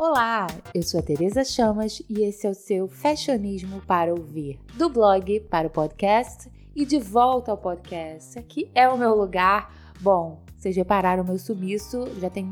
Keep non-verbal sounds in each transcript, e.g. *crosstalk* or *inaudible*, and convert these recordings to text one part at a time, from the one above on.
Olá, eu sou a Teresa Chamas e esse é o seu Fashionismo para ouvir, do blog para o podcast e de volta ao podcast. Aqui é o meu lugar. Bom, vocês repararam meu sumiço, já tem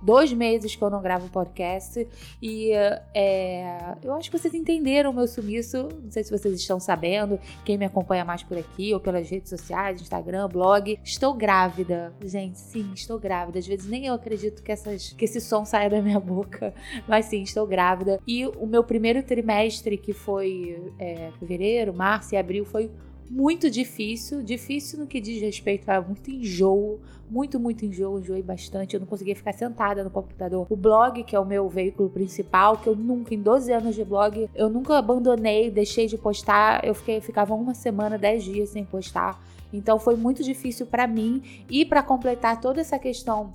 dois meses que eu não gravo podcast e é, eu acho que vocês entenderam o meu sumiço. Não sei se vocês estão sabendo, quem me acompanha mais por aqui ou pelas redes sociais, Instagram, blog. Estou grávida, gente. Sim, estou grávida. Às vezes nem eu acredito que, essas, que esse som saia da minha boca, mas sim, estou grávida. E o meu primeiro trimestre, que foi é, fevereiro, março e abril, foi muito difícil, difícil no que diz respeito a muito enjoo, muito, muito enjoo, enjoei bastante, eu não conseguia ficar sentada no computador. O blog, que é o meu veículo principal, que eu nunca, em 12 anos de blog, eu nunca abandonei, deixei de postar, eu fiquei, ficava uma semana, 10 dias sem postar. Então foi muito difícil para mim e para completar toda essa questão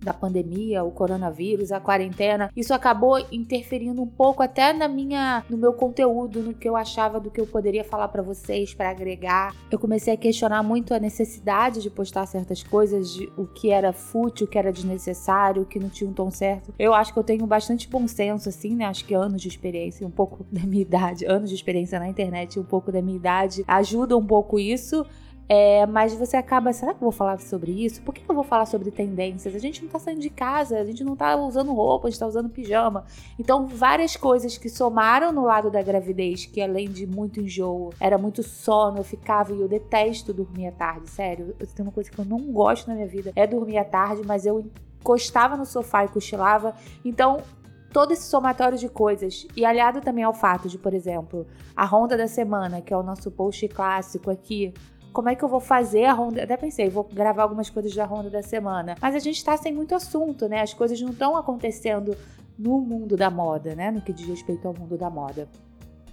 da pandemia, o coronavírus, a quarentena, isso acabou interferindo um pouco até na minha, no meu conteúdo, no que eu achava do que eu poderia falar para vocês, para agregar. Eu comecei a questionar muito a necessidade de postar certas coisas, de, o que era fútil, o que era desnecessário, o que não tinha um tom certo. Eu acho que eu tenho bastante bom senso, assim, né? Acho que anos de experiência, um pouco *laughs* da minha idade, anos de experiência na internet, um pouco da minha idade, ajuda um pouco isso. É, mas você acaba, será que eu vou falar sobre isso? Por que eu vou falar sobre tendências? A gente não tá saindo de casa, a gente não tá usando roupa, a gente tá usando pijama. Então, várias coisas que somaram no lado da gravidez, que além de muito enjoo, era muito sono, eu ficava e eu detesto dormir à tarde, sério. Tem uma coisa que eu não gosto na minha vida, é dormir à tarde, mas eu encostava no sofá e cochilava. Então, todo esse somatório de coisas e aliado também ao fato de, por exemplo, a ronda da semana, que é o nosso post clássico aqui, como é que eu vou fazer a ronda? Até pensei, vou gravar algumas coisas da ronda da semana. Mas a gente tá sem muito assunto, né? As coisas não estão acontecendo no mundo da moda, né? No que diz respeito ao mundo da moda.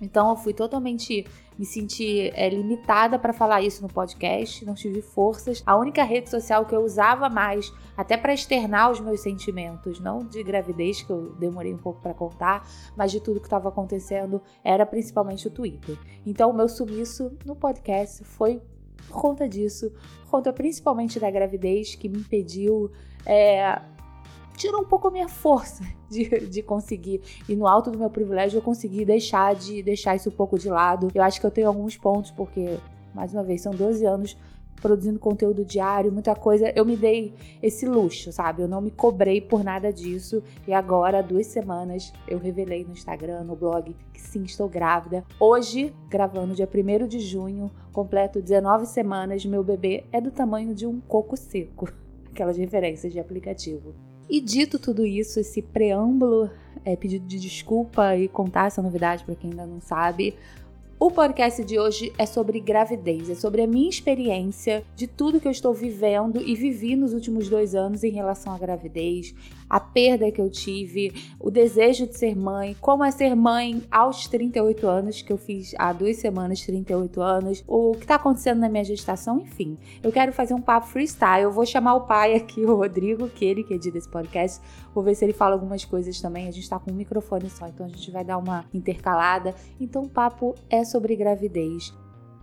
Então eu fui totalmente me senti é, limitada para falar isso no podcast, não tive forças. A única rede social que eu usava mais, até para externar os meus sentimentos, não de gravidez que eu demorei um pouco para contar, mas de tudo que estava acontecendo, era principalmente o Twitter. Então o meu sumiço no podcast foi por conta disso, por conta principalmente da gravidez que me impediu. É, tirou um pouco a minha força *laughs* de, de conseguir. E no alto do meu privilégio eu consegui deixar de deixar isso um pouco de lado. Eu acho que eu tenho alguns pontos, porque, mais uma vez, são 12 anos produzindo conteúdo diário, muita coisa. Eu me dei esse luxo, sabe? Eu não me cobrei por nada disso. E agora, há duas semanas, eu revelei no Instagram, no blog, que sim, estou grávida. Hoje, gravando dia 1 de junho, completo 19 semanas, meu bebê é do tamanho de um coco seco. *laughs* Aquelas referências de aplicativo. E dito tudo isso, esse preâmbulo, é, pedido de desculpa e contar essa novidade para quem ainda não sabe, o podcast de hoje é sobre gravidez, é sobre a minha experiência de tudo que eu estou vivendo e vivi nos últimos dois anos em relação à gravidez, a perda que eu tive, o desejo de ser mãe, como é ser mãe aos 38 anos, que eu fiz há duas semanas, 38 anos, o que está acontecendo na minha gestação, enfim. Eu quero fazer um papo freestyle. Eu vou chamar o pai aqui, o Rodrigo, que ele que edita esse podcast. Vou ver se ele fala algumas coisas também. A gente está com um microfone só, então a gente vai dar uma intercalada. Então o papo é sobre gravidez.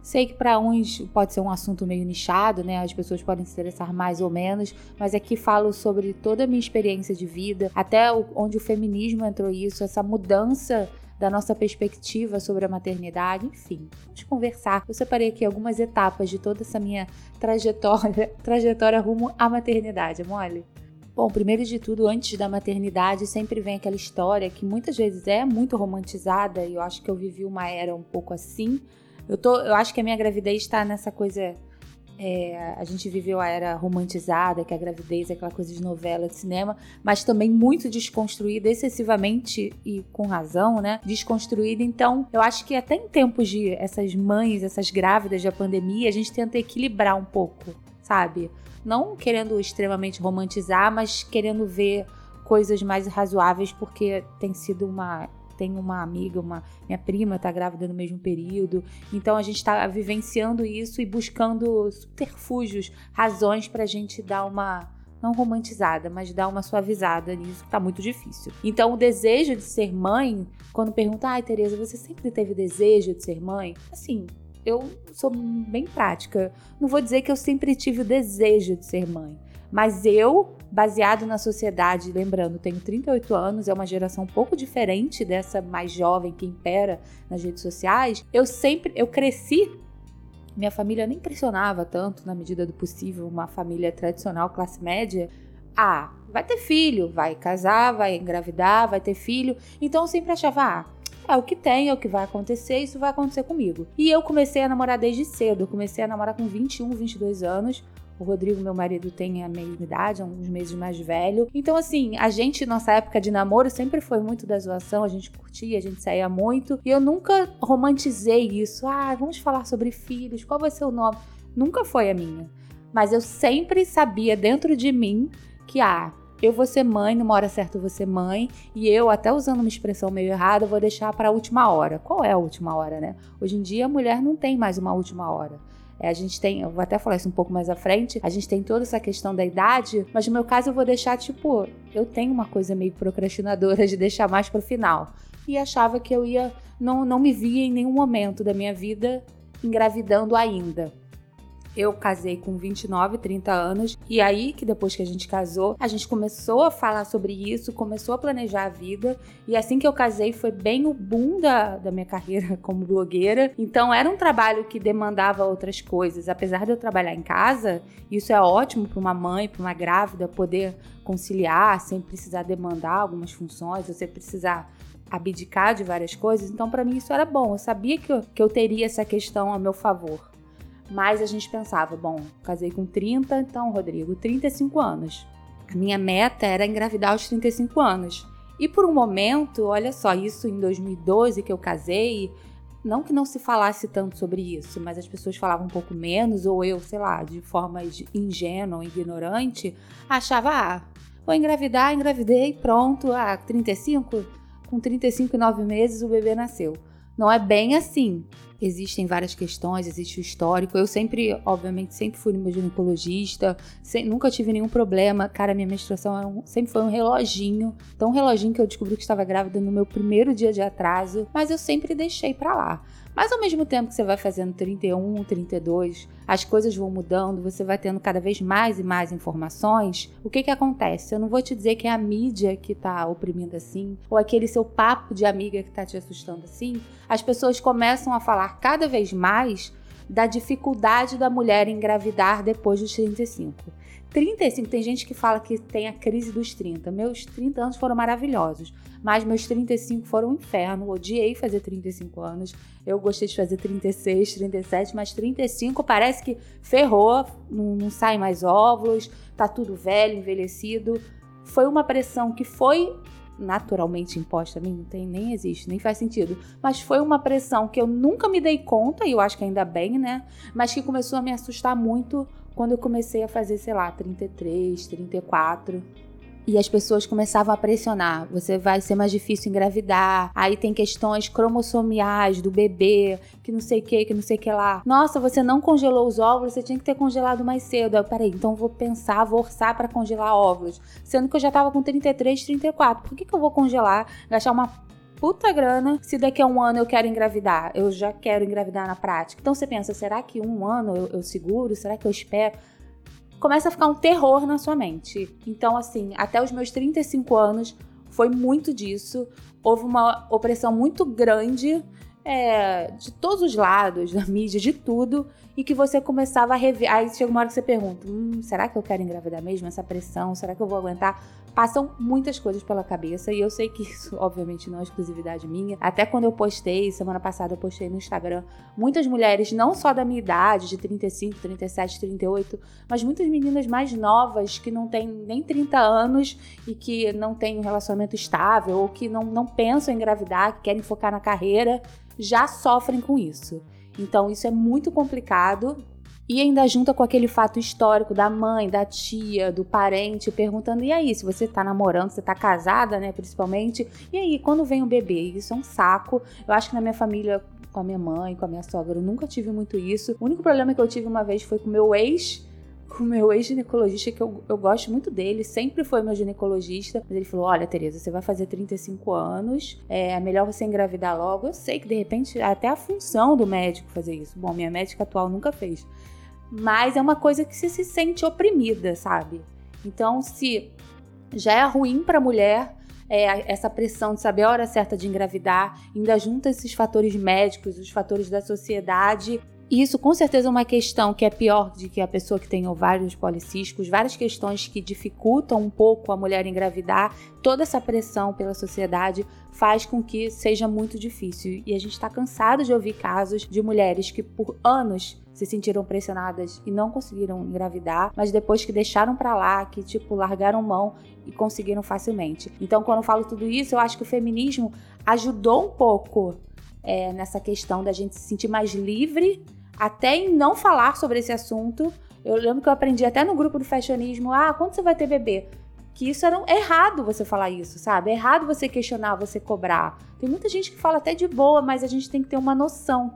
Sei que para uns pode ser um assunto meio nichado, né? As pessoas podem se interessar mais ou menos, mas aqui falo sobre toda a minha experiência de vida, até onde o feminismo entrou isso, essa mudança da nossa perspectiva sobre a maternidade, enfim, vamos conversar. Eu separei aqui algumas etapas de toda essa minha trajetória, *laughs* trajetória rumo à maternidade, mole. Bom, primeiro de tudo, antes da maternidade, sempre vem aquela história que muitas vezes é muito romantizada, e eu acho que eu vivi uma era um pouco assim, eu, tô, eu acho que a minha gravidez está nessa coisa. É, a gente viveu a era romantizada, que a gravidez é aquela coisa de novela, de cinema, mas também muito desconstruída, excessivamente e com razão, né? Desconstruída. Então, eu acho que até em tempos de essas mães, essas grávidas da pandemia, a gente tenta equilibrar um pouco, sabe? Não querendo extremamente romantizar, mas querendo ver coisas mais razoáveis, porque tem sido uma tenho uma amiga, uma minha prima está grávida no mesmo período. Então a gente está vivenciando isso e buscando subterfúgios, razões para a gente dar uma não romantizada, mas dar uma suavizada nisso, que tá muito difícil. Então, o desejo de ser mãe, quando pergunta, ai, Tereza, você sempre teve desejo de ser mãe? Assim, eu sou bem prática. Não vou dizer que eu sempre tive o desejo de ser mãe, Mas eu, baseado na sociedade, lembrando, tenho 38 anos, é uma geração um pouco diferente dessa mais jovem que impera nas redes sociais. Eu sempre, eu cresci minha família nem pressionava tanto, na medida do possível, uma família tradicional, classe média. Ah, vai ter filho, vai casar, vai engravidar, vai ter filho. Então eu sempre achava, ah, é o que tem, é o que vai acontecer, isso vai acontecer comigo. E eu comecei a namorar desde cedo. Eu comecei a namorar com 21, 22 anos. O Rodrigo, meu marido, tem a mesma idade, uns meses mais velho. Então, assim, a gente, nossa época de namoro, sempre foi muito da zoação, a gente curtia, a gente saía muito. E eu nunca romantizei isso. Ah, vamos falar sobre filhos, qual vai ser o nome? Nunca foi a minha. Mas eu sempre sabia dentro de mim que, ah, eu vou ser mãe, numa hora certa eu vou ser mãe, e eu, até usando uma expressão meio errada, vou deixar para a última hora. Qual é a última hora, né? Hoje em dia a mulher não tem mais uma última hora. É, a gente tem, eu vou até falar isso um pouco mais à frente, a gente tem toda essa questão da idade, mas no meu caso eu vou deixar, tipo, eu tenho uma coisa meio procrastinadora de deixar mais pro final. E achava que eu ia, não, não me via em nenhum momento da minha vida engravidando ainda. Eu casei com 29, 30 anos, e aí que depois que a gente casou, a gente começou a falar sobre isso, começou a planejar a vida, e assim que eu casei foi bem o boom da, da minha carreira *laughs* como blogueira. Então era um trabalho que demandava outras coisas. Apesar de eu trabalhar em casa, isso é ótimo para uma mãe, para uma grávida poder conciliar sem precisar demandar algumas funções, você precisar abdicar de várias coisas. Então, para mim, isso era bom. Eu sabia que eu, que eu teria essa questão a meu favor. Mas a gente pensava, bom, casei com 30, então, Rodrigo, 35 anos. A minha meta era engravidar aos 35 anos. E por um momento, olha só, isso em 2012 que eu casei, não que não se falasse tanto sobre isso, mas as pessoas falavam um pouco menos, ou eu, sei lá, de forma ingênua ou ignorante, achava, ah, vou engravidar, engravidei, pronto, ah, 35? Com 35 e 9 meses o bebê nasceu. Não é bem assim. Existem várias questões, existe o histórico. Eu sempre, obviamente, sempre fui no meu ginecologista, sem, nunca tive nenhum problema. Cara, minha menstruação um, sempre foi um reloginho. Um reloginho que eu descobri que estava grávida no meu primeiro dia de atraso, mas eu sempre deixei para lá. Mas ao mesmo tempo que você vai fazendo 31, 32, as coisas vão mudando, você vai tendo cada vez mais e mais informações. O que que acontece? Eu não vou te dizer que é a mídia que tá oprimindo assim, ou aquele seu papo de amiga que tá te assustando assim. As pessoas começam a falar cada vez mais da dificuldade da mulher engravidar depois dos 35. 35, tem gente que fala que tem a crise dos 30. Meus 30 anos foram maravilhosos, mas meus 35 foram um inferno. Odiei fazer 35 anos. Eu gostei de fazer 36, 37, mas 35 parece que ferrou, não, não sai mais óvulos, tá tudo velho, envelhecido. Foi uma pressão que foi naturalmente imposta a mim, não tem, nem existe, nem faz sentido. Mas foi uma pressão que eu nunca me dei conta, e eu acho que ainda bem, né? Mas que começou a me assustar muito quando eu comecei a fazer, sei lá, 33, 34. E as pessoas começavam a pressionar. Você vai ser mais difícil engravidar. Aí tem questões cromossomiais do bebê, que não sei o que, que não sei o que lá. Nossa, você não congelou os óvulos, você tinha que ter congelado mais cedo. Eu, peraí, então vou pensar, vou orçar para congelar óvulos. Sendo que eu já tava com 33, 34. Por que, que eu vou congelar, gastar uma puta grana se daqui a um ano eu quero engravidar. Eu já quero engravidar na prática. Então você pensa, será que um ano eu, eu seguro? Será que eu espero? Começa a ficar um terror na sua mente. Então, assim, até os meus 35 anos foi muito disso. Houve uma opressão muito grande é, de todos os lados, da mídia, de tudo, e que você começava a rever. Aí chega uma hora que você pergunta: hum, será que eu quero engravidar mesmo? Essa pressão, será que eu vou aguentar? Passam muitas coisas pela cabeça e eu sei que isso, *laughs* obviamente, não é exclusividade minha. Até quando eu postei, semana passada eu postei no Instagram, muitas mulheres, não só da minha idade, de 35, 37, 38, mas muitas meninas mais novas que não têm nem 30 anos e que não têm um relacionamento estável ou que não, não pensam em engravidar, que querem focar na carreira, já sofrem com isso. Então isso é muito complicado e ainda junta com aquele fato histórico da mãe, da tia, do parente, perguntando: e aí, se você tá namorando, você tá casada, né, principalmente? E aí, quando vem o bebê? Isso é um saco. Eu acho que na minha família, com a minha mãe, com a minha sogra, eu nunca tive muito isso. O único problema que eu tive uma vez foi com meu ex com o meu ex-ginecologista, que eu, eu gosto muito dele, sempre foi meu ginecologista. Mas ele falou: Olha, Tereza, você vai fazer 35 anos, é melhor você engravidar logo. Eu sei que de repente até a função do médico fazer isso. Bom, minha médica atual nunca fez. Mas é uma coisa que você se sente oprimida, sabe? Então, se já é ruim para a mulher é, essa pressão de saber a hora certa de engravidar, ainda junta esses fatores médicos, os fatores da sociedade isso com certeza é uma questão que é pior de que a pessoa que tem ovários policísticos, várias questões que dificultam um pouco a mulher engravidar. Toda essa pressão pela sociedade faz com que seja muito difícil. E a gente está cansado de ouvir casos de mulheres que por anos se sentiram pressionadas e não conseguiram engravidar, mas depois que deixaram para lá, que tipo largaram mão e conseguiram facilmente. Então, quando eu falo tudo isso, eu acho que o feminismo ajudou um pouco é, nessa questão da gente se sentir mais livre até em não falar sobre esse assunto. Eu lembro que eu aprendi até no grupo do fashionismo, ah, quando você vai ter bebê? Que isso era um, errado você falar isso, sabe? É errado você questionar, você cobrar. Tem muita gente que fala até de boa, mas a gente tem que ter uma noção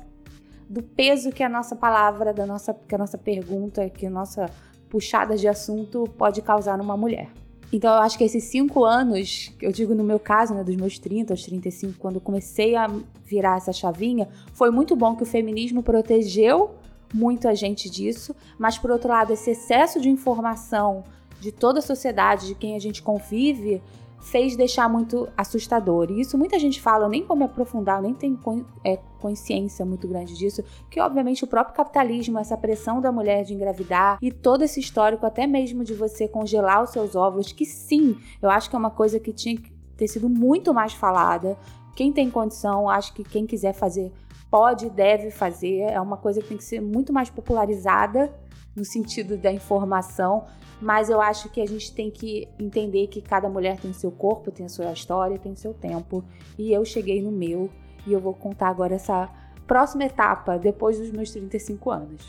do peso que a nossa palavra, da nossa, que a nossa pergunta, que a nossa puxada de assunto pode causar numa mulher. Então eu acho que esses cinco anos, eu digo no meu caso, né, dos meus 30 aos 35, quando eu comecei a virar essa chavinha, foi muito bom que o feminismo protegeu muito a gente disso, mas por outro lado, esse excesso de informação de toda a sociedade, de quem a gente convive, fez deixar muito assustador. E isso muita gente fala, eu nem vou me aprofundar, eu nem tenho é, consciência muito grande disso, que obviamente o próprio capitalismo, essa pressão da mulher de engravidar e todo esse histórico, até mesmo de você congelar os seus óvulos, que sim, eu acho que é uma coisa que tinha que ter sido muito mais falada. Quem tem condição, acho que quem quiser fazer pode, deve fazer. É uma coisa que tem que ser muito mais popularizada no sentido da informação, mas eu acho que a gente tem que entender que cada mulher tem seu corpo, tem a sua história, tem seu tempo, e eu cheguei no meu e eu vou contar agora essa próxima etapa depois dos meus 35 anos.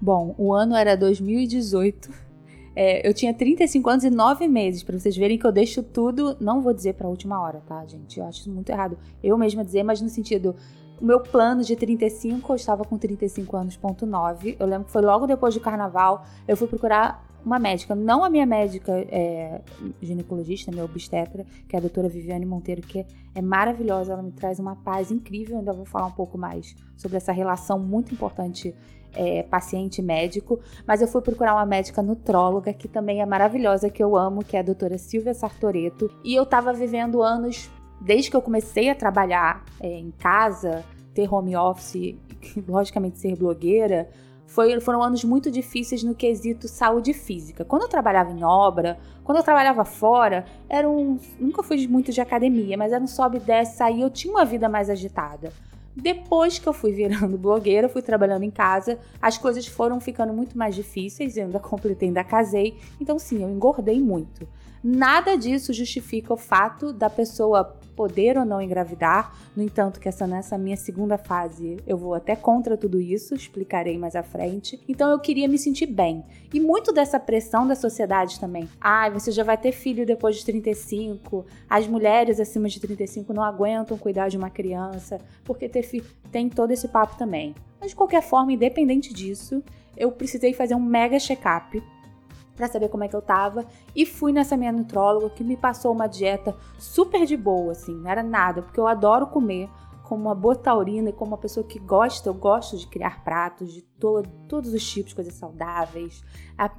Bom, o ano era 2018. É, eu tinha 35 anos e 9 meses, para vocês verem que eu deixo tudo, não vou dizer para última hora, tá, gente? Eu acho isso muito errado. Eu mesma dizer, mas no sentido, o meu plano de 35, eu estava com 35 anos, ponto 9. Eu lembro que foi logo depois do carnaval, eu fui procurar uma médica, não a minha médica é, ginecologista, minha obstetra, que é a doutora Viviane Monteiro, que é maravilhosa, ela me traz uma paz incrível, ainda vou falar um pouco mais sobre essa relação muito importante é, paciente-médico, mas eu fui procurar uma médica nutróloga, que também é maravilhosa, que eu amo, que é a doutora Silvia Sartoreto, e eu tava vivendo anos desde que eu comecei a trabalhar é, em casa, ter home office, *laughs* logicamente ser blogueira, foi, foram anos muito difíceis no quesito saúde física. Quando eu trabalhava em obra, quando eu trabalhava fora, era um, nunca fui muito de academia, mas era um sobe e desce, eu tinha uma vida mais agitada. Depois que eu fui virando *laughs* blogueira, fui trabalhando em casa, as coisas foram ficando muito mais difíceis, eu ainda *laughs* completei, ainda casei, então sim, eu engordei muito. Nada disso justifica o fato da pessoa poder ou não engravidar. No entanto, que essa nessa minha segunda fase eu vou até contra tudo isso, explicarei mais à frente. Então eu queria me sentir bem. E muito dessa pressão da sociedade também. Ah, você já vai ter filho depois de 35. As mulheres acima de 35 não aguentam cuidar de uma criança, porque ter filho tem todo esse papo também. Mas de qualquer forma, independente disso, eu precisei fazer um mega check-up para saber como é que eu tava e fui nessa minha nutróloga que me passou uma dieta super de boa, assim, não era nada, porque eu adoro comer como uma boa taurina e como uma pessoa que gosta, eu gosto de criar pratos de to todos os tipos, coisas saudáveis,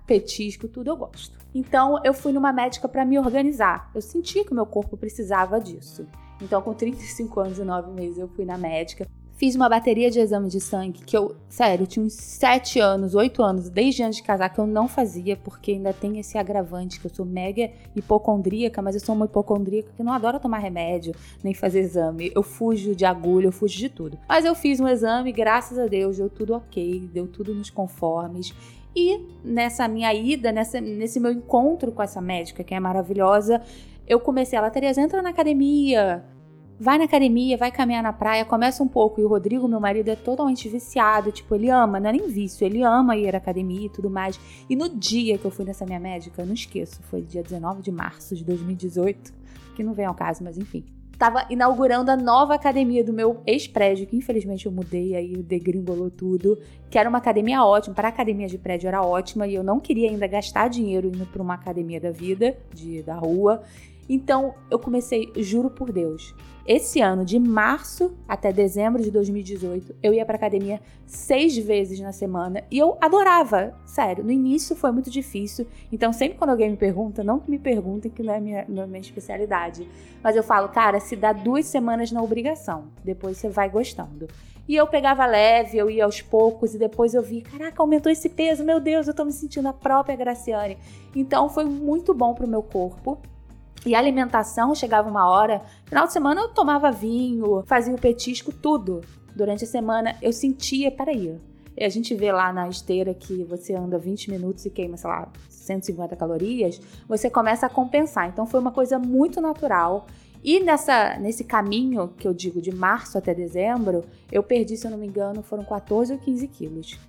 petisco, tudo eu gosto. Então eu fui numa médica para me organizar. Eu senti que o meu corpo precisava disso. Então, com 35 anos e 9 meses, eu fui na médica. Fiz uma bateria de exame de sangue que eu, sério, tinha uns 7 anos, 8 anos, desde antes de casar, que eu não fazia, porque ainda tem esse agravante, que eu sou mega hipocondríaca, mas eu sou uma hipocondríaca que não adora tomar remédio, nem fazer exame. Eu fujo de agulha, eu fujo de tudo. Mas eu fiz um exame, graças a Deus, deu tudo ok, deu tudo nos conformes. E nessa minha ida, nessa, nesse meu encontro com essa médica, que é maravilhosa, eu comecei, ela, Tereza, entra na academia, vai na academia, vai caminhar na praia, começa um pouco. E o Rodrigo, meu marido, é totalmente viciado. Tipo, ele ama, não é nem vício, ele ama ir à academia e tudo mais. E no dia que eu fui nessa minha médica, eu não esqueço, foi dia 19 de março de 2018, que não vem ao caso, mas enfim. Tava inaugurando a nova academia do meu ex-prédio, que infelizmente eu mudei, aí degringolou tudo. Que era uma academia ótima, para academia de prédio era ótima, e eu não queria ainda gastar dinheiro indo para uma academia da vida, de, da rua. Então eu comecei, juro por Deus, esse ano, de março até dezembro de 2018, eu ia pra academia seis vezes na semana e eu adorava. Sério, no início foi muito difícil. Então, sempre quando alguém me pergunta, não me perguntem que não é minha, não é minha especialidade. Mas eu falo, cara, se dá duas semanas na obrigação, depois você vai gostando. E eu pegava leve, eu ia aos poucos e depois eu vi, caraca, aumentou esse peso, meu Deus, eu tô me sentindo a própria Graciane. Então foi muito bom pro meu corpo. E alimentação chegava uma hora, final de semana eu tomava vinho, fazia o petisco, tudo. Durante a semana eu sentia, peraí, a gente vê lá na esteira que você anda 20 minutos e queima, sei lá, 150 calorias, você começa a compensar. Então foi uma coisa muito natural. E nessa, nesse caminho que eu digo de março até dezembro, eu perdi, se eu não me engano, foram 14 ou 15 quilos.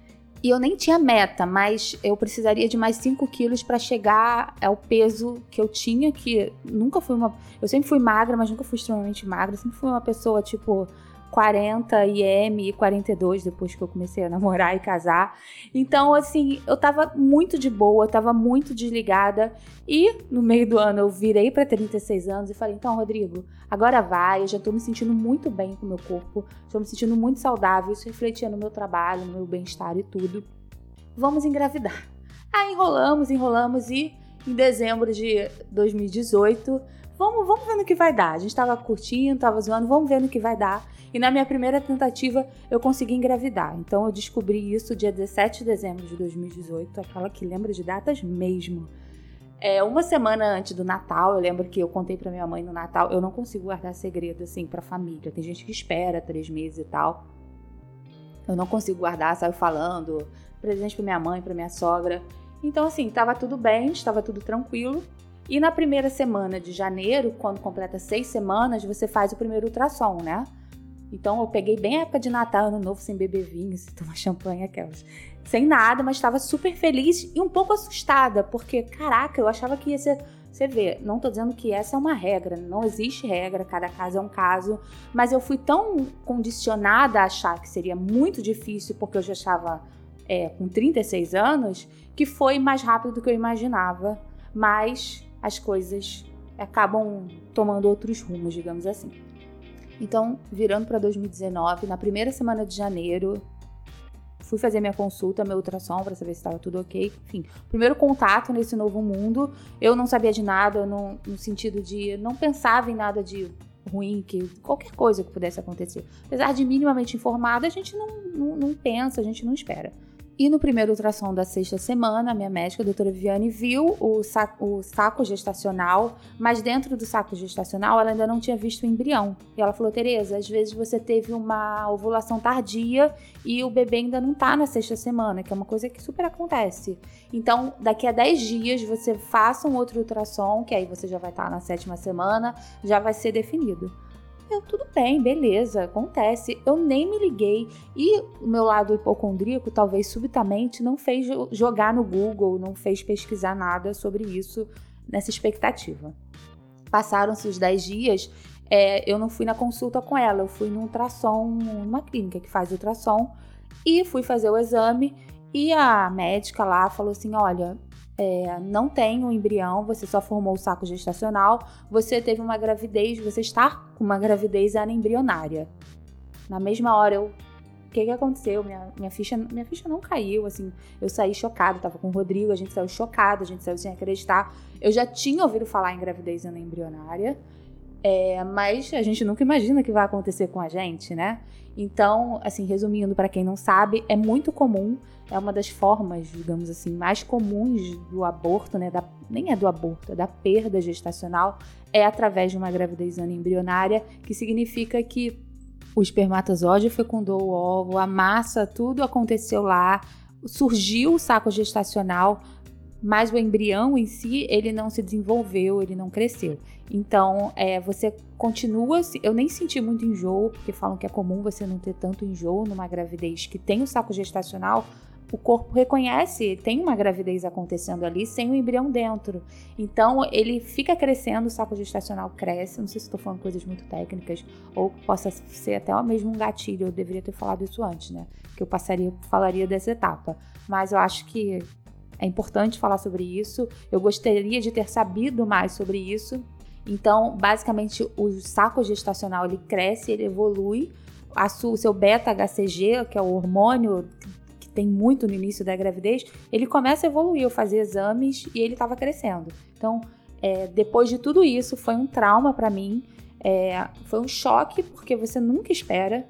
E eu nem tinha meta, mas eu precisaria de mais 5 quilos para chegar ao peso que eu tinha, que nunca fui uma. Eu sempre fui magra, mas nunca fui extremamente magra. Sempre fui uma pessoa, tipo, 40 IM e 42 depois que eu comecei a namorar *laughs* e casar. Então, assim, eu tava muito de boa, tava muito desligada. E no meio do ano eu virei para 36 anos e falei: então, Rodrigo, agora vai. Eu já tô me sentindo muito bem com o meu corpo, estou me sentindo muito saudável. Isso refletia no meu trabalho, no meu bem-estar e tudo. Vamos engravidar. Aí enrolamos, enrolamos e em dezembro de 2018 vamos, vamos ver no que vai dar. A gente tava curtindo, tava zoando, vamos ver no que vai dar. E na minha primeira tentativa eu consegui engravidar. Então eu descobri isso dia 17 de dezembro de 2018, aquela que lembra de datas mesmo. É, uma semana antes do Natal, eu lembro que eu contei para minha mãe no Natal, eu não consigo guardar segredo assim pra família. Tem gente que espera três meses e tal. Eu não consigo guardar, saio falando, presente pra minha mãe, pra minha sogra. Então, assim, tava tudo bem, estava tudo tranquilo. E na primeira semana de janeiro, quando completa seis semanas, você faz o primeiro ultrassom, né? Então eu peguei bem a época de Natal, Ano Novo, sem beber vinho, sem tomar *laughs* champanhe, aquelas. Sem nada, mas estava super feliz e um pouco assustada, porque, caraca, eu achava que ia ser. Você vê, não tô dizendo que essa é uma regra, não existe regra, cada caso é um caso, mas eu fui tão condicionada a achar que seria muito difícil, porque eu já estava é, com 36 anos, que foi mais rápido do que eu imaginava, mas as coisas acabam tomando outros rumos, digamos assim. Então, virando para 2019, na primeira semana de janeiro, fui fazer minha consulta, meu ultrassom para saber se estava tudo ok. Enfim, primeiro contato nesse novo mundo. Eu não sabia de nada, no, sentido de não pensava em nada de ruim, que qualquer coisa que pudesse acontecer. Apesar de minimamente informada, a gente não, não, não pensa, a gente não espera. E no primeiro ultrassom da sexta semana, a minha médica, a doutora Viviane, viu o saco, o saco gestacional, mas dentro do saco gestacional ela ainda não tinha visto o embrião. E ela falou: Tereza, às vezes você teve uma ovulação tardia e o bebê ainda não tá na sexta semana, que é uma coisa que super acontece. Então, daqui a 10 dias você faça um outro ultrassom, que aí você já vai estar tá na sétima semana, já vai ser definido. Eu, tudo bem, beleza, acontece. Eu nem me liguei. E o meu lado hipocondríaco, talvez subitamente, não fez jogar no Google, não fez pesquisar nada sobre isso nessa expectativa. Passaram-se os 10 dias, é, eu não fui na consulta com ela, eu fui no ultrassom, numa clínica que faz ultrassom, e fui fazer o exame. E a médica lá falou assim: olha, é, não tem um embrião, você só formou o saco gestacional, você teve uma gravidez, você está com uma gravidez anembrionária. Na mesma hora eu. O que, que aconteceu? Minha, minha, ficha, minha ficha não caiu, assim. Eu saí chocada, tava com o Rodrigo, a gente saiu chocado, a gente saiu sem acreditar. Eu já tinha ouvido falar em gravidez anembrionária, é, mas a gente nunca imagina que vai acontecer com a gente, né? Então, assim, resumindo, para quem não sabe, é muito comum, é uma das formas, digamos assim, mais comuns do aborto, né? Da, nem é do aborto, é da perda gestacional, é através de uma gravidez embrionária, que significa que o espermatozoide fecundou o ovo, a massa, tudo aconteceu lá, surgiu o saco gestacional, mas o embrião em si, ele não se desenvolveu, ele não cresceu. Então, é, você continua. Eu nem senti muito enjoo, porque falam que é comum você não ter tanto enjoo numa gravidez que tem o saco gestacional. O corpo reconhece, tem uma gravidez acontecendo ali sem o embrião dentro. Então, ele fica crescendo, o saco gestacional cresce. Não sei se estou falando coisas muito técnicas, ou possa ser até mesmo um gatilho. Eu deveria ter falado isso antes, né? Que eu passaria, falaria dessa etapa. Mas eu acho que é importante falar sobre isso. Eu gostaria de ter sabido mais sobre isso. Então, basicamente, o saco gestacional ele cresce, ele evolui. o seu beta-HCG, que é o hormônio que tem muito no início da gravidez, ele começa a evoluir. Eu fazia exames e ele estava crescendo. Então, é, depois de tudo isso, foi um trauma para mim. É, foi um choque, porque você nunca espera.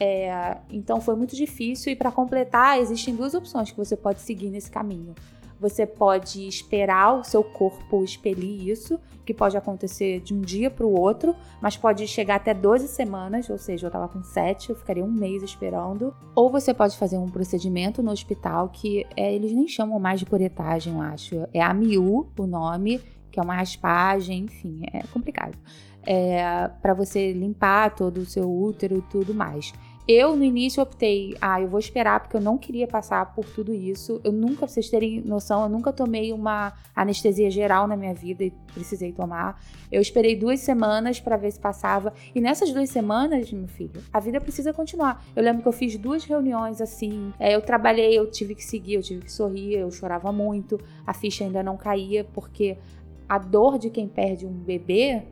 É, então foi muito difícil. E para completar, existem duas opções que você pode seguir nesse caminho. Você pode esperar o seu corpo expelir isso, que pode acontecer de um dia para o outro, mas pode chegar até 12 semanas, ou seja, eu estava com 7, eu ficaria um mês esperando. Ou você pode fazer um procedimento no hospital que é, eles nem chamam mais de curetagem, eu acho. É AMIU o nome, que é uma raspagem, enfim, é complicado. É, para você limpar todo o seu útero e tudo mais. Eu, no início, optei, ah, eu vou esperar porque eu não queria passar por tudo isso. Eu nunca, pra vocês terem noção, eu nunca tomei uma anestesia geral na minha vida e precisei tomar. Eu esperei duas semanas para ver se passava. E nessas duas semanas, meu filho, a vida precisa continuar. Eu lembro que eu fiz duas reuniões assim. É, eu trabalhei, eu tive que seguir, eu tive que sorrir, eu chorava muito. A ficha ainda não caía, porque a dor de quem perde um bebê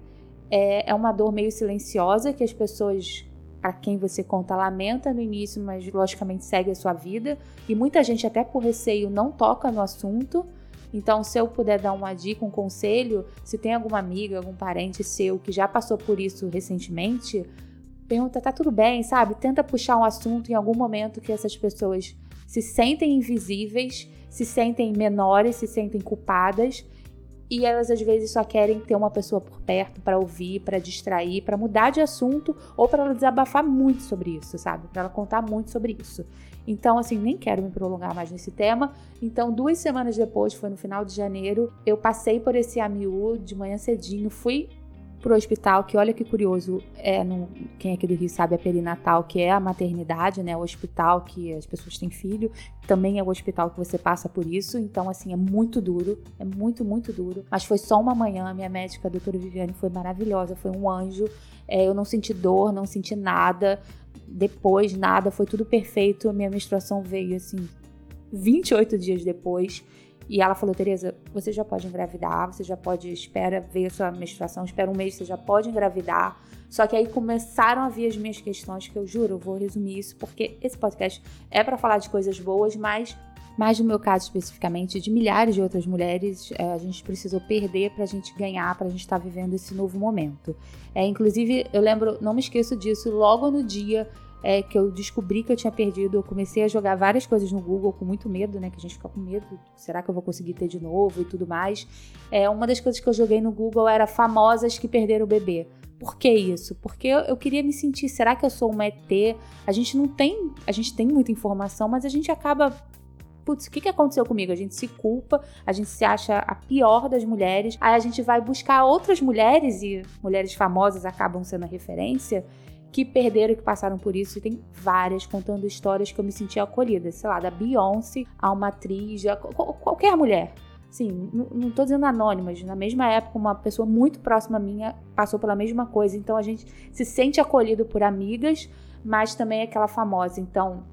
é, é uma dor meio silenciosa que as pessoas a quem você conta lamenta no início, mas logicamente segue a sua vida. E muita gente, até por receio, não toca no assunto. Então, se eu puder dar uma dica, um conselho, se tem alguma amiga, algum parente seu que já passou por isso recentemente, pergunta: tá tudo bem, sabe? Tenta puxar um assunto em algum momento que essas pessoas se sentem invisíveis, se sentem menores, se sentem culpadas e elas às vezes só querem ter uma pessoa por perto para ouvir, para distrair, para mudar de assunto ou para ela desabafar muito sobre isso, sabe? Para ela contar muito sobre isso. Então, assim, nem quero me prolongar mais nesse tema. Então, duas semanas depois, foi no final de janeiro, eu passei por esse AMU de manhã cedinho, fui pro hospital, que olha que curioso, é no, quem é aqui do Rio sabe a perinatal, que é a maternidade, né, o hospital que as pessoas têm filho, também é o hospital que você passa por isso, então assim, é muito duro, é muito, muito duro, mas foi só uma manhã, a minha médica, a doutora Viviane, foi maravilhosa, foi um anjo, é, eu não senti dor, não senti nada, depois nada, foi tudo perfeito, a minha menstruação veio assim, 28 dias depois, e ela falou: Tereza, você já pode engravidar, você já pode, espera ver a sua menstruação, espera um mês, você já pode engravidar. Só que aí começaram a vir as minhas questões, que eu juro, eu vou resumir isso, porque esse podcast é para falar de coisas boas, mas, mais no meu caso especificamente, de milhares de outras mulheres, é, a gente precisou perder para a gente ganhar, para a gente estar tá vivendo esse novo momento. É, inclusive, eu lembro, não me esqueço disso, logo no dia é, que eu descobri que eu tinha perdido, eu comecei a jogar várias coisas no Google com muito medo, né? Que a gente fica com medo, será que eu vou conseguir ter de novo e tudo mais. É, uma das coisas que eu joguei no Google era famosas que perderam o bebê. Por que isso? Porque eu, queria me sentir, será que eu sou uma ET? A gente não tem, a gente tem muita informação, mas a gente acaba putz, o que, que aconteceu comigo? A gente se culpa, a gente se acha a pior das mulheres, aí a gente vai buscar outras mulheres e mulheres famosas acabam sendo a referência que perderam que passaram por isso. E tem várias contando histórias que eu me senti acolhida. Sei lá, da Beyoncé a uma atriz, a qualquer mulher. Sim, não tô dizendo anônimas. Na mesma época, uma pessoa muito próxima minha passou pela mesma coisa. Então a gente se sente acolhido por amigas, mas também é aquela famosa. Então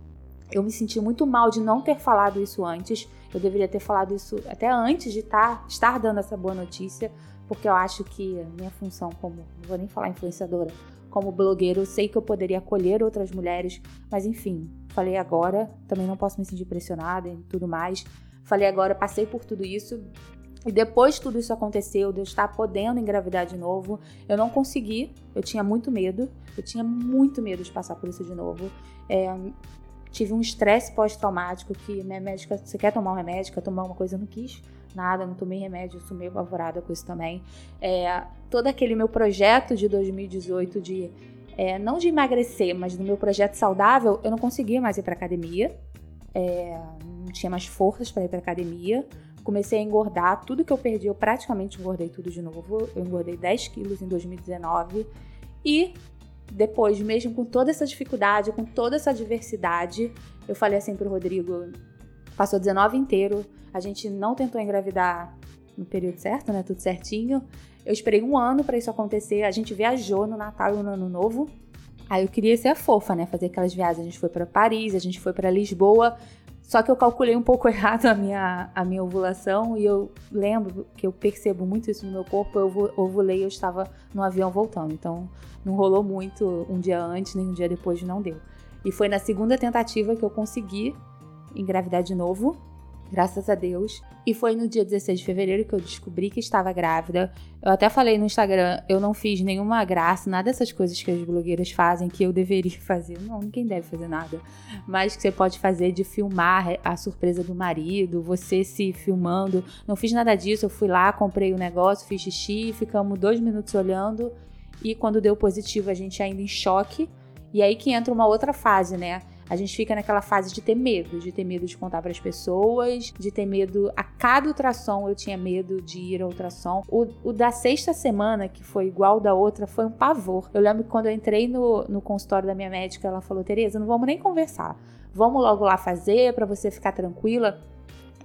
eu me senti muito mal de não ter falado isso antes. Eu deveria ter falado isso até antes de tá, estar dando essa boa notícia, porque eu acho que minha função como, não vou nem falar influenciadora, como blogueiro, eu sei que eu poderia acolher outras mulheres, mas enfim, falei agora, também não posso me sentir pressionada e tudo mais. Falei agora, passei por tudo isso. E depois tudo isso aconteceu, de eu estar podendo engravidar de novo, eu não consegui, eu tinha muito medo, eu tinha muito medo de passar por isso de novo. É, tive um estresse pós-traumático que minha médica, você quer tomar um remédio, quer tomar uma coisa, eu não quis nada, não tomei remédio, eu sou meio apavorada com isso também. É, todo aquele meu projeto de 2018 de é, não de emagrecer, mas do meu projeto saudável, eu não conseguia mais ir para academia, é, não tinha mais forças para ir para academia. Comecei a engordar, tudo que eu perdi, eu praticamente engordei tudo de novo. Eu engordei 10 quilos em 2019 e depois, mesmo com toda essa dificuldade, com toda essa adversidade, eu falei assim pro Rodrigo: passou 19 inteiro, a gente não tentou engravidar no período certo, né? Tudo certinho. Eu esperei um ano para isso acontecer. A gente viajou no Natal e no Ano Novo. Aí eu queria ser a fofa, né? Fazer aquelas viagens. A gente foi para Paris, a gente foi para Lisboa. Só que eu calculei um pouco *laughs* errado a minha, a minha ovulação e eu lembro que eu percebo muito isso no meu corpo. Eu ovulei, eu estava no avião voltando. Então não rolou muito um dia antes, nem um dia depois, não deu. E foi na segunda tentativa que eu consegui engravidar de novo graças a Deus. E foi no dia 16 de fevereiro que eu descobri que estava grávida. Eu até falei no Instagram, eu não fiz nenhuma graça, nada dessas coisas que as blogueiras fazem que eu deveria *laughs* fazer. Não, ninguém deve fazer nada. Mas que você pode fazer de filmar a surpresa do marido, você se filmando. Não fiz nada disso, eu fui lá, comprei o negócio, fiz xixi, ficamos dois minutos olhando. E quando deu positivo, a gente ainda em choque. E aí que entra uma outra fase, né? A gente fica naquela fase de ter medo, de ter medo de contar para as pessoas, de ter medo. A cada ultrassom eu tinha medo de ir ao ultrassom. O, o da sexta semana, que foi igual da outra, foi um pavor. Eu lembro que quando eu entrei no, no consultório da minha médica, ela falou: Tereza, não vamos nem conversar. Vamos logo lá fazer para você ficar tranquila.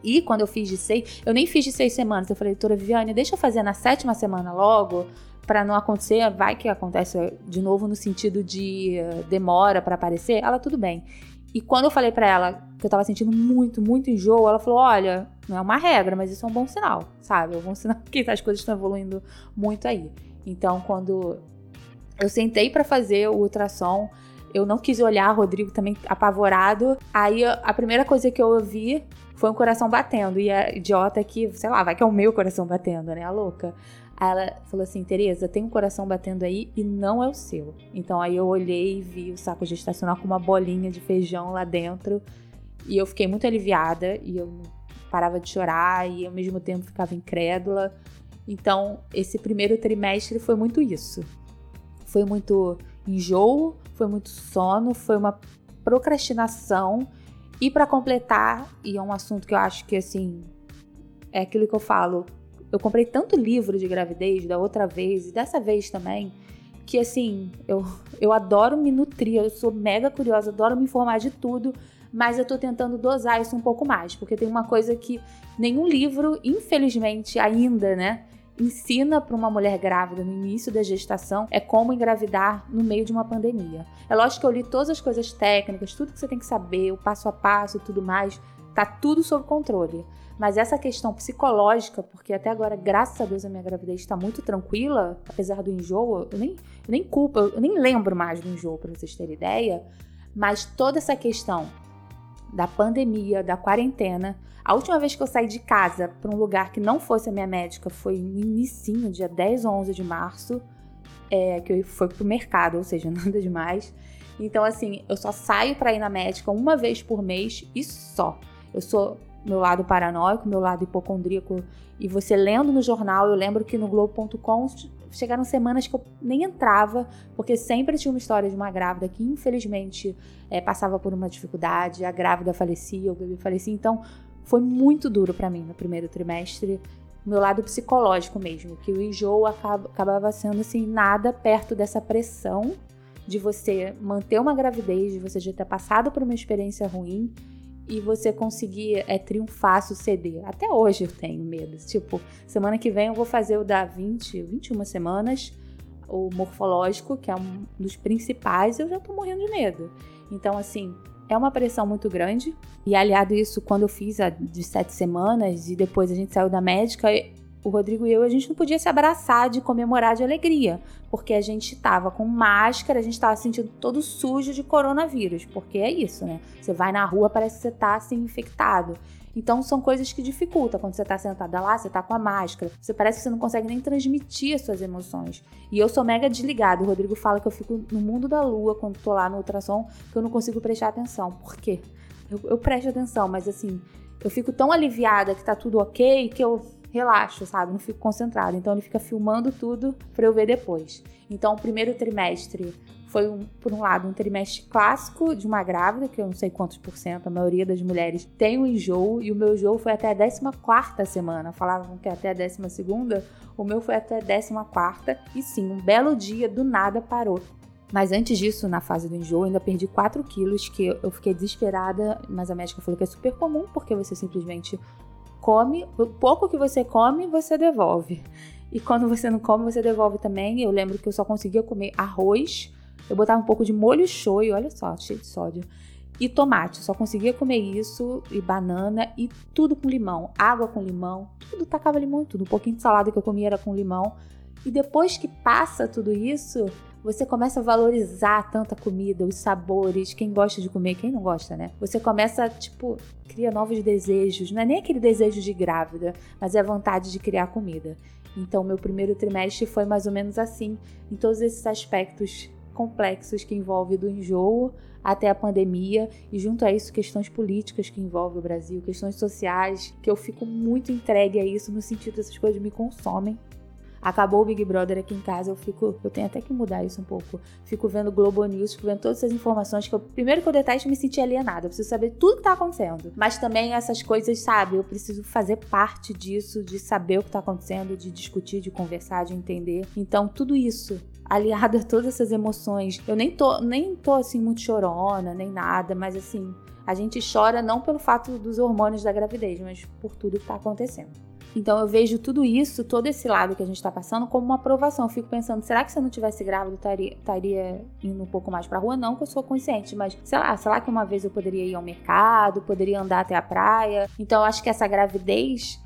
E quando eu fiz de seis, eu nem fiz de seis semanas. Eu falei, doutora Viviane, deixa eu fazer na sétima semana logo, para não acontecer, vai que acontece de novo no sentido de uh, demora para aparecer, ela tudo bem. E quando eu falei para ela que eu tava sentindo muito, muito enjoo, ela falou: "Olha, não é uma regra, mas isso é um bom sinal, sabe? É um bom sinal *laughs* que as coisas estão evoluindo muito aí". Então, quando eu sentei para fazer o ultrassom, eu não quis olhar, Rodrigo também apavorado. Aí a primeira coisa que eu ouvi foi um coração batendo. E a idiota aqui, sei lá, vai que é o meu coração batendo, né? A louca. Aí ela falou assim: Tereza, tem um coração batendo aí e não é o seu. Então aí eu olhei e vi o saco gestacional com uma bolinha de feijão lá dentro. E eu fiquei muito aliviada e eu parava de chorar e ao mesmo tempo ficava incrédula. Então, esse primeiro trimestre foi muito isso. Foi muito enjoo, foi muito sono, foi uma procrastinação. E para completar, e é um assunto que eu acho que assim é aquilo que eu falo, eu comprei tanto livro de gravidez da outra vez e dessa vez também, que assim, eu, eu adoro me nutrir, eu sou mega curiosa, adoro me informar de tudo, mas eu tô tentando dosar isso um pouco mais, porque tem uma coisa que nenhum livro, infelizmente, ainda, né? ensina para uma mulher grávida no início da gestação é como engravidar no meio de uma pandemia. É lógico que eu li todas as coisas técnicas, tudo que você tem que saber, o passo a passo e tudo mais, tá tudo sob controle. Mas essa questão psicológica, porque até agora, graças a Deus, a minha gravidez está muito tranquila, apesar do enjoo, eu nem, eu nem culpa, eu nem lembro mais do enjoo, para vocês terem ideia. Mas toda essa questão da pandemia, da quarentena, a última vez que eu saí de casa para um lugar que não fosse a minha médica foi no início, dia 10 ou 11 de março, é, que eu fui pro mercado, ou seja, *laughs* nada demais. Então, assim, eu só saio para ir na médica uma vez por mês e só. Eu sou meu lado paranoico, meu lado hipocondríaco. E você lendo no jornal, eu lembro que no Globo.com chegaram semanas que eu nem entrava, porque sempre tinha uma história de uma grávida que infelizmente é, passava por uma dificuldade, a grávida falecia, o bebê falecia. Então foi muito duro para mim no primeiro trimestre. Meu lado psicológico mesmo, que o enjoo acabava sendo assim, nada perto dessa pressão de você manter uma gravidez, de você já ter passado por uma experiência ruim e você conseguir é, triunfar, suceder. Até hoje eu tenho medo. Tipo, semana que vem eu vou fazer o da 20, 21 semanas, o morfológico, que é um dos principais, eu já tô morrendo de medo. Então, assim, é uma pressão muito grande. E aliado isso, quando eu fiz a de sete semanas e depois a gente saiu da médica, o Rodrigo e eu, a gente não podia se abraçar de comemorar de alegria, porque a gente tava com máscara, a gente tava sentindo todo sujo de coronavírus, porque é isso, né? Você vai na rua, parece que você tá assim infectado. Então são coisas que dificultam. Quando você tá sentada lá, você tá com a máscara, você parece que você não consegue nem transmitir as suas emoções. E eu sou mega desligado. O Rodrigo fala que eu fico no mundo da lua quando tô lá no ultrassom, que eu não consigo prestar atenção. Por quê? Eu, eu presto atenção, mas assim, eu fico tão aliviada que tá tudo ok que eu relaxo, sabe? Não fico concentrada. Então ele fica filmando tudo para eu ver depois. Então o primeiro trimestre foi, um, por um lado, um trimestre clássico de uma grávida, que eu não sei quantos por cento, a maioria das mulheres tem um enjoo, e o meu enjoo foi até a 14 semana. Falavam que até a 12, o meu foi até a 14. E sim, um belo dia, do nada parou. Mas antes disso, na fase do enjoo, ainda perdi 4 quilos, que eu fiquei desesperada, mas a médica falou que é super comum, porque você simplesmente come, o pouco que você come, você devolve. E quando você não come, você devolve também. Eu lembro que eu só conseguia comer arroz. Eu botava um pouco de molho shoyu, olha só, cheio de sódio. e tomate. Só conseguia comer isso e banana e tudo com limão, água com limão, tudo tacava limão em tudo. Um pouquinho de salada que eu comia era com limão. E depois que passa tudo isso, você começa a valorizar tanta comida, os sabores, quem gosta de comer, quem não gosta, né? Você começa, tipo, cria novos desejos. Não é nem aquele desejo de grávida, mas é a vontade de criar comida. Então, meu primeiro trimestre foi mais ou menos assim, em todos esses aspectos complexos que envolvem do enjoo até a pandemia e junto a isso questões políticas que envolvem o Brasil, questões sociais, que eu fico muito entregue a isso no sentido dessas coisas me consomem Acabou o Big Brother aqui em casa, eu fico. Eu tenho até que mudar isso um pouco. Fico vendo Globo News, fico vendo todas essas informações que eu. Primeiro que eu detesto me sentir alienada. Eu preciso saber tudo que tá acontecendo. Mas também essas coisas, sabe? Eu preciso fazer parte disso, de saber o que tá acontecendo, de discutir, de conversar, de entender. Então, tudo isso aliado a todas essas emoções. Eu nem tô, nem tô assim muito chorona, nem nada, mas assim, a gente chora não pelo fato dos hormônios da gravidez, mas por tudo que tá acontecendo. Então eu vejo tudo isso, todo esse lado que a gente está passando, como uma aprovação. Eu fico pensando, será que se eu não tivesse grávida, eu estaria indo um pouco mais pra rua? Não, que eu sou consciente, mas sei lá, sei lá que uma vez eu poderia ir ao mercado, poderia andar até a praia. Então eu acho que essa gravidez,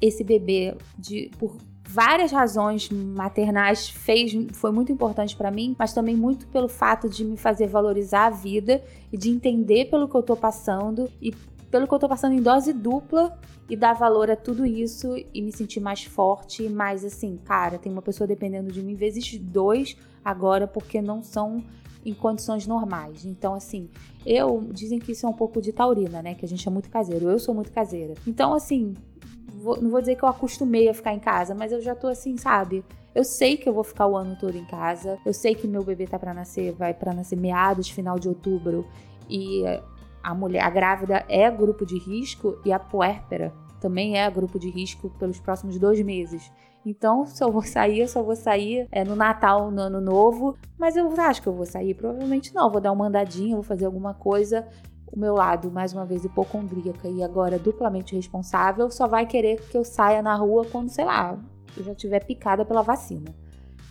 esse bebê, de, por várias razões maternais fez foi muito importante para mim, mas também muito pelo fato de me fazer valorizar a vida e de entender pelo que eu tô passando e pelo que eu tô passando em dose dupla e dar valor a tudo isso e me sentir mais forte, mais assim, cara, tem uma pessoa dependendo de mim vezes dois agora porque não são em condições normais. Então, assim, eu dizem que isso é um pouco de taurina, né? Que a gente é muito caseiro. Eu sou muito caseira. Então, assim, vou, não vou dizer que eu acostumei a ficar em casa, mas eu já tô assim, sabe? Eu sei que eu vou ficar o ano todo em casa. Eu sei que meu bebê tá para nascer, vai para nascer meados, final de outubro. E a mulher, a grávida é grupo de risco e a puérpera também é grupo de risco pelos próximos dois meses. Então, se eu vou sair, eu só vou sair é, no Natal, no Ano Novo. Mas eu acho que eu vou sair? Provavelmente não. Vou dar uma andadinha, vou fazer alguma coisa. O meu lado, mais uma vez, hipocondríaca e agora duplamente responsável, só vai querer que eu saia na rua quando, sei lá, eu já tiver picada pela vacina.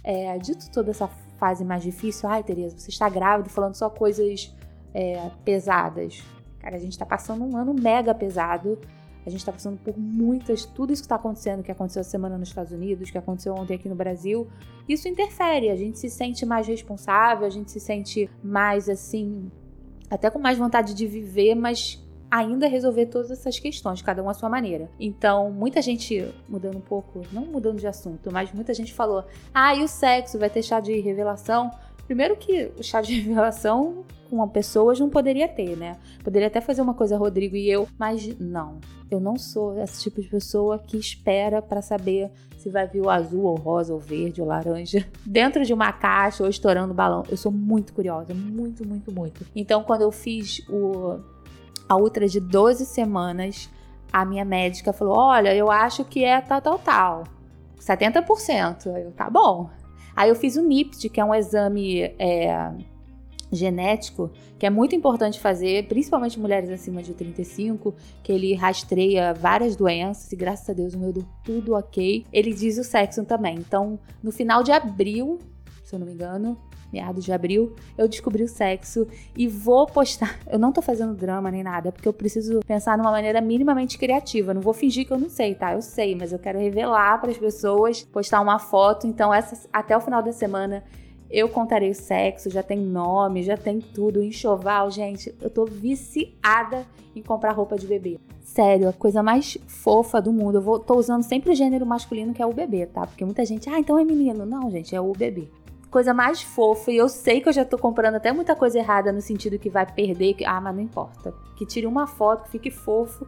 É, dito toda essa fase mais difícil, ai, Tereza, você está grávida falando só coisas é, pesadas. Cara, a gente tá passando um ano mega pesado. A gente tá passando por muitas. Tudo isso que tá acontecendo, que aconteceu a semana nos Estados Unidos, que aconteceu ontem aqui no Brasil, isso interfere. A gente se sente mais responsável, a gente se sente mais assim. Até com mais vontade de viver, mas ainda resolver todas essas questões, cada um à sua maneira. Então, muita gente, mudando um pouco, não mudando de assunto, mas muita gente falou: ah, e o sexo? Vai ter chá de revelação? Primeiro que o chá de *laughs* revelação com pessoas não poderia ter, né? Poderia até fazer uma coisa Rodrigo e eu, mas não. Eu não sou esse tipo de pessoa que espera para saber se vai vir o azul ou rosa ou verde ou laranja *laughs* dentro de uma caixa ou estourando balão. Eu sou muito curiosa, muito, muito, muito. Então, quando eu fiz o a ultra de 12 semanas, a minha médica falou: "Olha, eu acho que é tal tal tal. 70%". Eu, tá bom. Aí eu fiz o NIPT, que é um exame é, genético, que é muito importante fazer, principalmente mulheres acima de 35, que ele rastreia várias doenças e graças a Deus o meu deu tudo ok. Ele diz o sexo também. Então, no final de abril, se eu não me engano, meados de abril, eu descobri o sexo e vou postar. *laughs* Eu não tô fazendo drama nem nada, porque eu preciso pensar numa maneira minimamente criativa. Não vou fingir que eu não sei, tá? Eu sei, mas eu quero revelar para as pessoas, postar uma foto. Então, essa, até o final da semana eu contarei o sexo, já tem nome, já tem tudo, enxoval, gente. Eu tô viciada em comprar roupa de bebê. Sério, a coisa mais fofa do mundo. Eu vou, tô usando sempre o gênero masculino, que é o bebê, tá? Porque muita gente, ah, então é menino. Não, gente, é o bebê coisa mais fofa. E eu sei que eu já tô comprando até muita coisa errada no sentido que vai perder. Que, ah, mas não importa. Que tire uma foto, que fique fofo,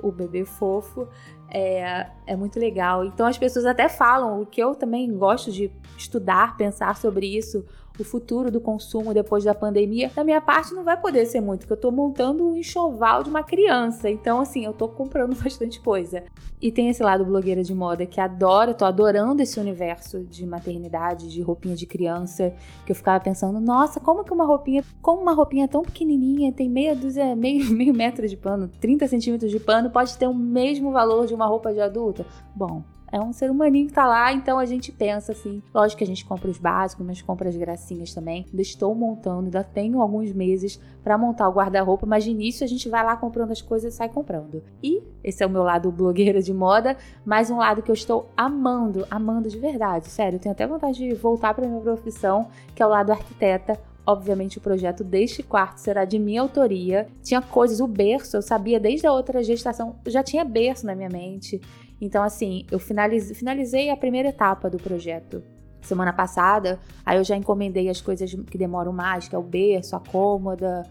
o bebê fofo. É, é muito legal. Então as pessoas até falam, o que eu também gosto de estudar, pensar sobre isso o futuro do consumo depois da pandemia, da minha parte não vai poder ser muito, porque eu tô montando um enxoval de uma criança. Então, assim, eu tô comprando *laughs* bastante coisa. E tem esse lado blogueira de moda que adora, tô adorando esse universo de maternidade, de roupinha de criança, que eu ficava pensando, nossa, como que uma roupinha, como uma roupinha tão pequenininha, tem meia dúzia, meio, *laughs* meio metro de pano, 30 centímetros de pano, pode ter o mesmo valor de uma roupa de adulta? Bom, É um ser humaninho que tá lá, então a gente pensa assim. Lógico que a gente compra os básicos, mas compra as gracinhas também. Ainda estou montando, ainda tenho alguns meses para montar o guarda-roupa, mas de início a gente vai lá comprando as coisas e sai comprando. E esse é o meu lado blogueira de moda, mas um lado que eu estou amando, amando de verdade. Sério, eu tenho até vontade de voltar para minha profissão, que é o lado arquiteta Obviamente, o projeto deste quarto será de minha autoria. Tinha coisas, o berço, eu sabia desde a outra gestação, já tinha berço na minha mente. Então, assim, eu finalizei, finalizei a primeira etapa do projeto semana passada. Aí eu já encomendei as coisas que demoram mais, que é o berço, a cômoda,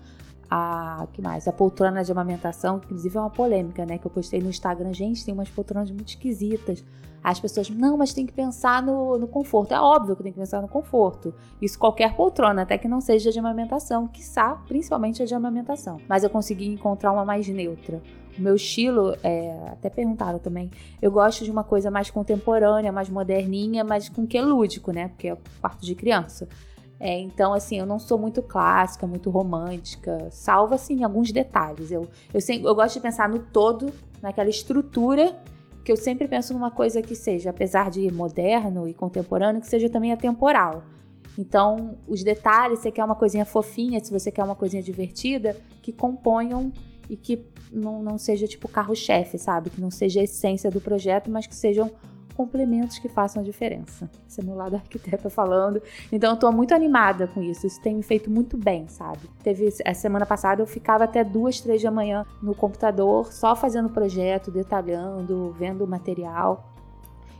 a que mais? A poltrona de amamentação, que inclusive é uma polêmica, né? Que eu postei no Instagram. Gente, tem umas poltronas muito esquisitas. As pessoas, não, mas tem que pensar no, no conforto. É óbvio que tem que pensar no conforto. Isso qualquer poltrona, até que não seja de amamentação, quiçá, principalmente a de amamentação. Mas eu consegui encontrar uma mais neutra. Meu estilo, é, até perguntaram também, eu gosto de uma coisa mais contemporânea, mais moderninha, mas com que lúdico, né? Porque é quarto de criança. É, então, assim, eu não sou muito clássica, muito romântica, salvo, assim, alguns detalhes. Eu, eu, sempre, eu gosto de pensar no todo, naquela estrutura que eu sempre penso numa coisa que seja, apesar de moderno e contemporâneo, que seja também atemporal. Então, os detalhes, você quer uma coisinha fofinha, se você quer uma coisinha divertida, que componham e que não, não seja tipo carro-chefe, sabe? Que não seja a essência do projeto, mas que sejam complementos que façam a diferença. Esse é meu lado *laughs* arquiteta falando. Então eu tô muito animada com isso. Isso tem me feito muito bem, sabe? Teve a semana passada eu ficava até duas, três da manhã no computador, só fazendo projeto, detalhando, vendo o material.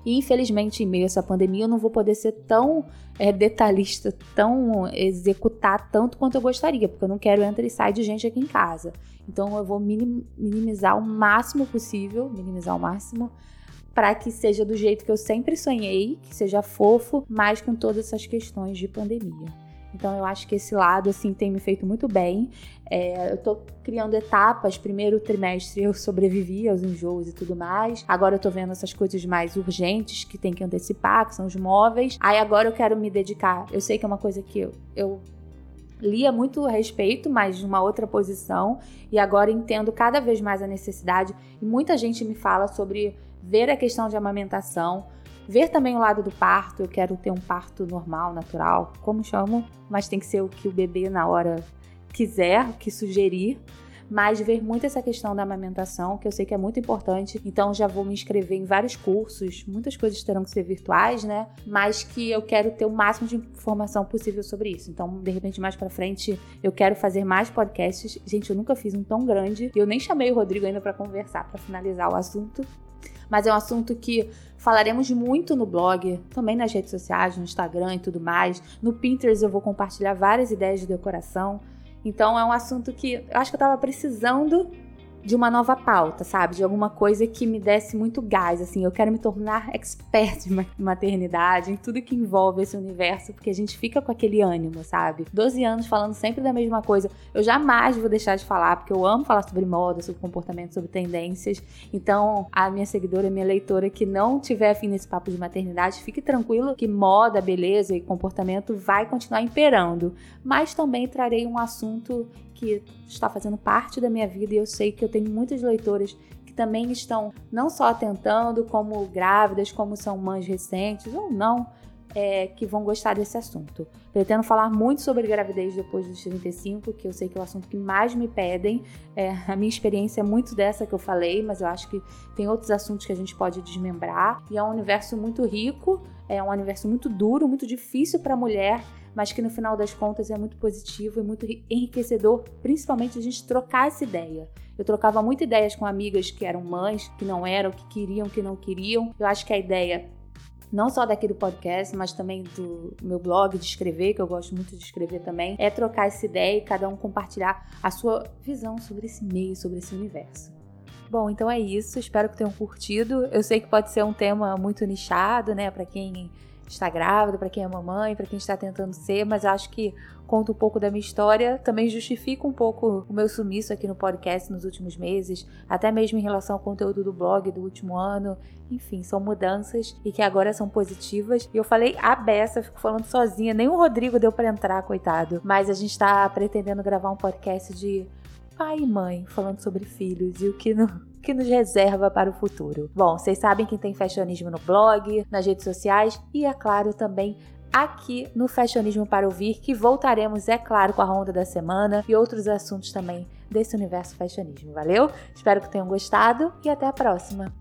E infelizmente, em meio a essa pandemia, eu não vou poder ser tão é, detalhista, tão executar tanto quanto eu gostaria, porque eu não quero entrar e sair de gente aqui em casa. Então eu vou minimizar o máximo possível, minimizar o máximo para que seja do jeito que eu sempre sonhei, que seja fofo, mas com todas essas questões de pandemia. Então eu acho que esse lado assim tem me feito muito bem. É, eu tô criando etapas. Primeiro trimestre eu sobrevivi aos enjoos e tudo mais. Agora eu tô vendo essas coisas mais urgentes que tem que antecipar, que são os móveis. Aí agora eu quero me dedicar. Eu sei que é uma coisa que eu, eu lia muito a respeito, mas de uma outra posição, e agora entendo cada vez mais a necessidade. E muita gente me fala sobre ver a questão de amamentação, ver também o lado do parto. Eu quero ter um parto normal, natural, como chamo, mas tem que ser o que o bebê na hora quiser, o que sugerir mas ver muito essa questão da amamentação, que eu sei que é muito importante. Então já vou me inscrever em vários cursos, muitas coisas terão que ser virtuais, né? Mas que eu quero ter o máximo de informação possível sobre isso. Então, de repente, mais para frente, eu quero fazer mais podcasts. Gente, eu nunca fiz um tão grande. Eu nem chamei o Rodrigo ainda para conversar, para finalizar o assunto. Mas é um assunto que falaremos muito no blog, também nas redes sociais, no Instagram e tudo mais. No Pinterest eu vou compartilhar várias ideias de decoração. Então é um assunto que eu acho que eu tava precisando de uma nova pauta, sabe? De alguma coisa que me desse muito gás, assim. Eu quero me tornar expert em maternidade, em tudo que envolve esse universo, porque a gente fica com aquele ânimo, sabe? 12 anos falando sempre da mesma coisa. Eu jamais vou deixar de falar, porque eu amo falar sobre moda, sobre comportamento, sobre tendências. Então, a minha seguidora, a minha leitora que não tiver afim nesse papo de maternidade, fique tranquilo que moda, beleza e comportamento vai continuar imperando. Mas também trarei um assunto que está fazendo parte da minha vida e eu sei que eu tenho muitas leitoras que também estão não só atentando, como grávidas, como são mães recentes ou não, é, que vão gostar desse assunto. Pretendo falar muito sobre gravidez depois dos 35, que eu sei que é o assunto que mais me pedem. É, a minha experiência é muito dessa que eu falei, mas eu acho que tem outros assuntos que a gente pode desmembrar. E é um universo muito rico, é um universo muito duro, muito difícil para a mulher mas que no final das contas é muito positivo e muito enriquecedor, principalmente a gente trocar essa ideia. Eu trocava muitas ideias com amigas que eram mães, que não eram, que queriam, que não queriam. Eu acho que a ideia não só daqui do podcast, mas também do meu blog de escrever, que eu gosto muito de escrever também, é trocar essa ideia e cada um compartilhar a sua visão sobre esse meio, sobre esse universo. Bom, então é isso. Espero que tenham curtido. Eu sei que pode ser um tema muito nichado, né, para quem está grávida, para quem é mamãe, para quem está tentando ser, mas acho que conta um pouco da minha história, também justifica um pouco o meu sumiço aqui no podcast nos últimos meses, até mesmo em relação ao conteúdo do blog do último ano. Enfim, são mudanças e que agora são positivas. E eu falei a beça, fico falando sozinha, nem o Rodrigo deu para entrar, coitado. Mas a gente está pretendendo gravar um podcast de pai e mãe falando sobre filhos e o que não que nos reserva para o futuro. Bom, vocês sabem que tem fashionismo no blog, nas redes sociais e, é claro, também aqui no Fashionismo para Ouvir, que voltaremos, é claro, com a ronda da semana e outros assuntos também desse universo fashionismo. Valeu? Espero que tenham gostado e até a próxima!